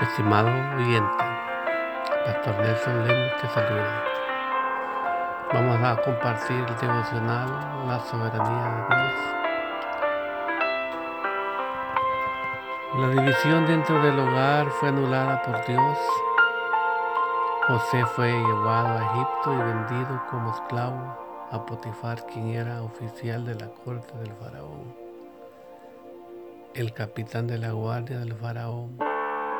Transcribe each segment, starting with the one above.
Estimado oyente, Pastor Nelson Lemos te saluda. Vamos a compartir el devocional La soberanía de Dios. La división dentro del hogar fue anulada por Dios. José fue llevado a Egipto y vendido como esclavo a Potifar, quien era oficial de la corte del faraón. El capitán de la guardia del faraón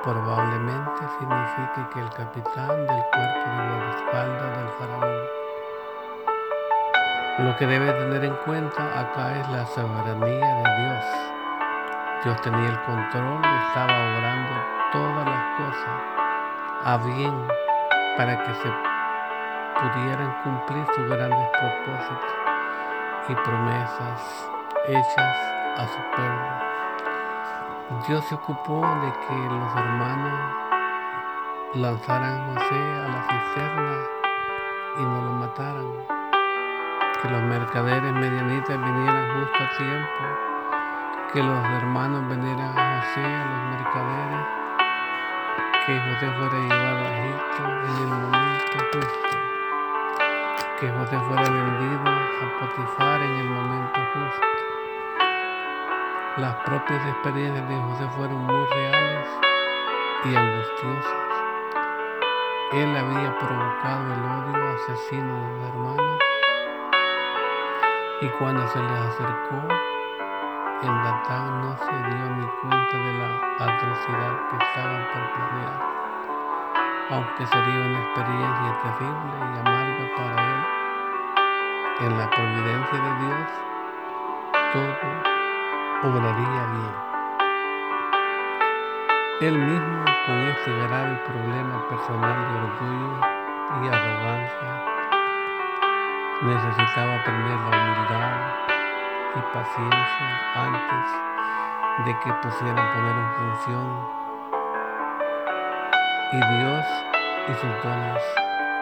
probablemente signifique que el capitán del cuerpo de guardaespaldas del faraón. Lo que debe tener en cuenta acá es la soberanía de Dios. Dios tenía el control, estaba obrando todas las cosas a bien para que se pudieran cumplir sus grandes propósitos y promesas hechas a su pueblo. Dios se ocupó de que los hermanos lanzaran a José a la cisterna y no lo mataran. Que los mercaderes medianitas vinieran justo a tiempo. Que los hermanos vinieran a José, a los mercaderes. Que José fuera llevado a Egipto en el momento justo. Que José fuera vendido a Potifar en el momento justo las propias experiencias de José fueron muy reales y angustiosas. Él había provocado el odio asesino de los hermanos y cuando se les acercó, en Datán no se dio ni cuenta de la atrocidad que estaban por planear, aunque sería una experiencia terrible y amarga para él. En la providencia de Dios, todo obraría bien. Él mismo, con este grave problema personal de orgullo y arrogancia, necesitaba aprender la humildad y paciencia antes de que pusieran poner en función. Y Dios y sus dones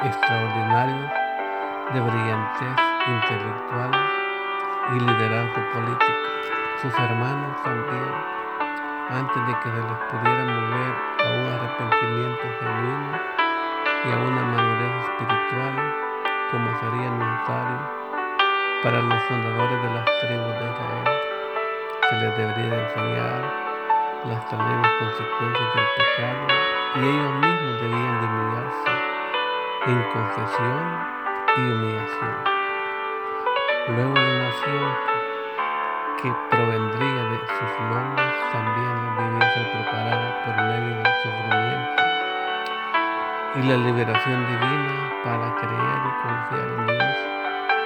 extraordinarios de brillantez intelectual y liderazgo político sus hermanos también, antes de que se les pudiera mover a un arrepentimiento genuino y a una madurez espiritual como sería necesario para los fundadores de las tribus de Israel. Se les debería enseñar las terribles consecuencias del pecado y ellos mismos debían de humillarse en confesión y humillación. Luego la nación que provendría de sus lomos también debía ser preparada por medio del sufrimiento y la liberación divina para creer y confiar en Dios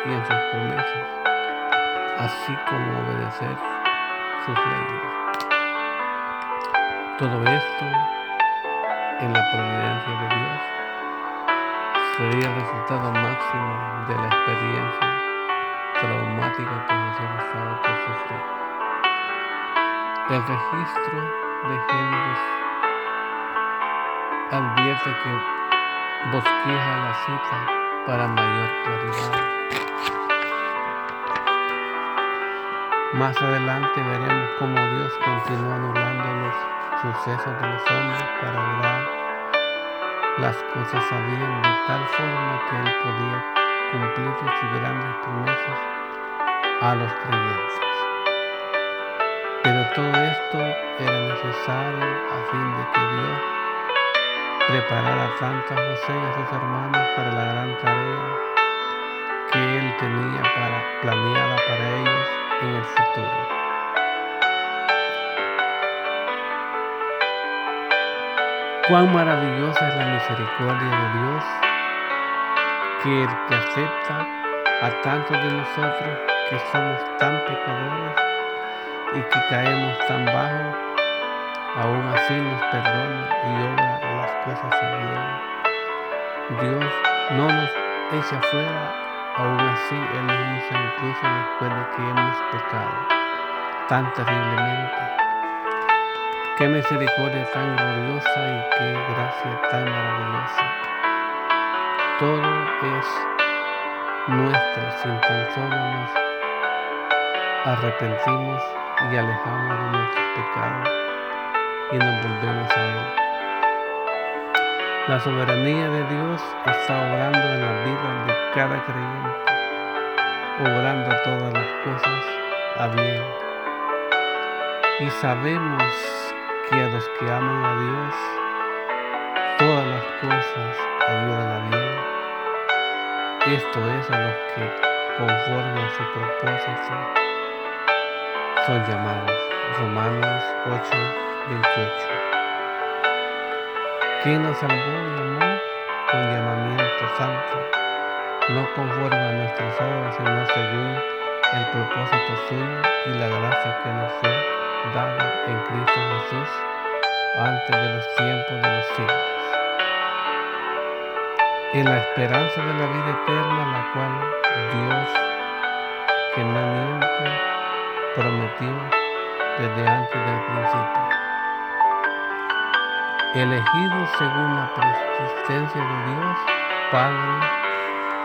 y en sus promesas, así como obedecer sus leyes. Todo esto en la providencia de Dios sería el resultado máximo de la El registro de Génesis advierte que bosqueja la cita para mayor claridad. Más adelante veremos cómo Dios continúa anulando los sucesos de los hombres para lograr las cosas sabían de tal forma que Él podía cumplir sus grandes promesas a los creyentes. Pero todo esto era necesario a fin de que Dios preparara tanto a José y a sus hermanos para la gran tarea que él tenía para, planeada para ellos en el futuro. Cuán maravillosa es la misericordia de Dios que el que acepta a tantos de nosotros que somos tan pecadores y que caemos tan bajo, aún así nos perdona y obra las cosas a bien. Dios no nos echa fuera, aún así Él nos usa incluso después de que hemos pecado tan terriblemente. Qué misericordia tan gloriosa y qué gracia tan maravillosa todo es nuestro sin tan solo nos arrepentimos y alejamos de nuestros pecados y nos volvemos a Él. La soberanía de Dios está obrando en la vida de cada creyente, obrando todas las cosas a bien. Y sabemos que a los que aman a Dios, todas las cosas ayudan a bien. Esto es a los que, conforme a su propósito, son llamados. Romanos 8, 28. ¿Quién nos salvó y amó con llamamiento santo, no conforme a nuestras obras, sino según el propósito suyo y la gracia que nos fue dada en Cristo Jesús antes de los tiempos de los siglos. En la esperanza de la vida eterna, la cual Dios, que no prometió desde antes del principio elegidos según la persistencia de Dios, Padre,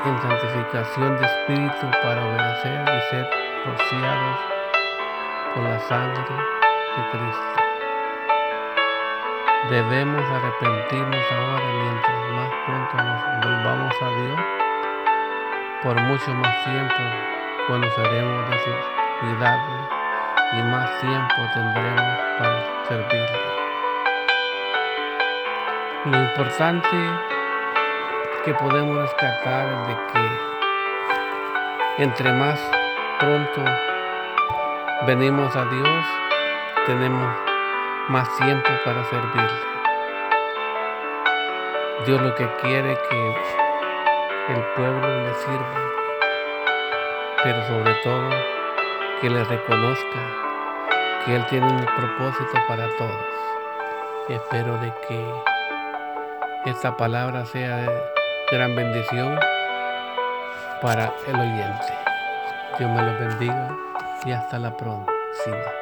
en santificación de espíritu para obedecer y ser rociados con la sangre de Cristo. Debemos arrepentirnos ahora mientras más pronto nos volvamos a Dios. Por mucho más tiempo conoceremos de sus cuidados y más tiempo tendremos para servirle. Lo importante que podemos rescatar es de que entre más pronto venimos a Dios, tenemos más tiempo para servirle. Dios lo que quiere que el pueblo le sirva, pero sobre todo que le reconozca que Él tiene un propósito para todos. espero de que esta palabra sea de gran bendición para el oyente. Dios me lo bendiga y hasta la próxima.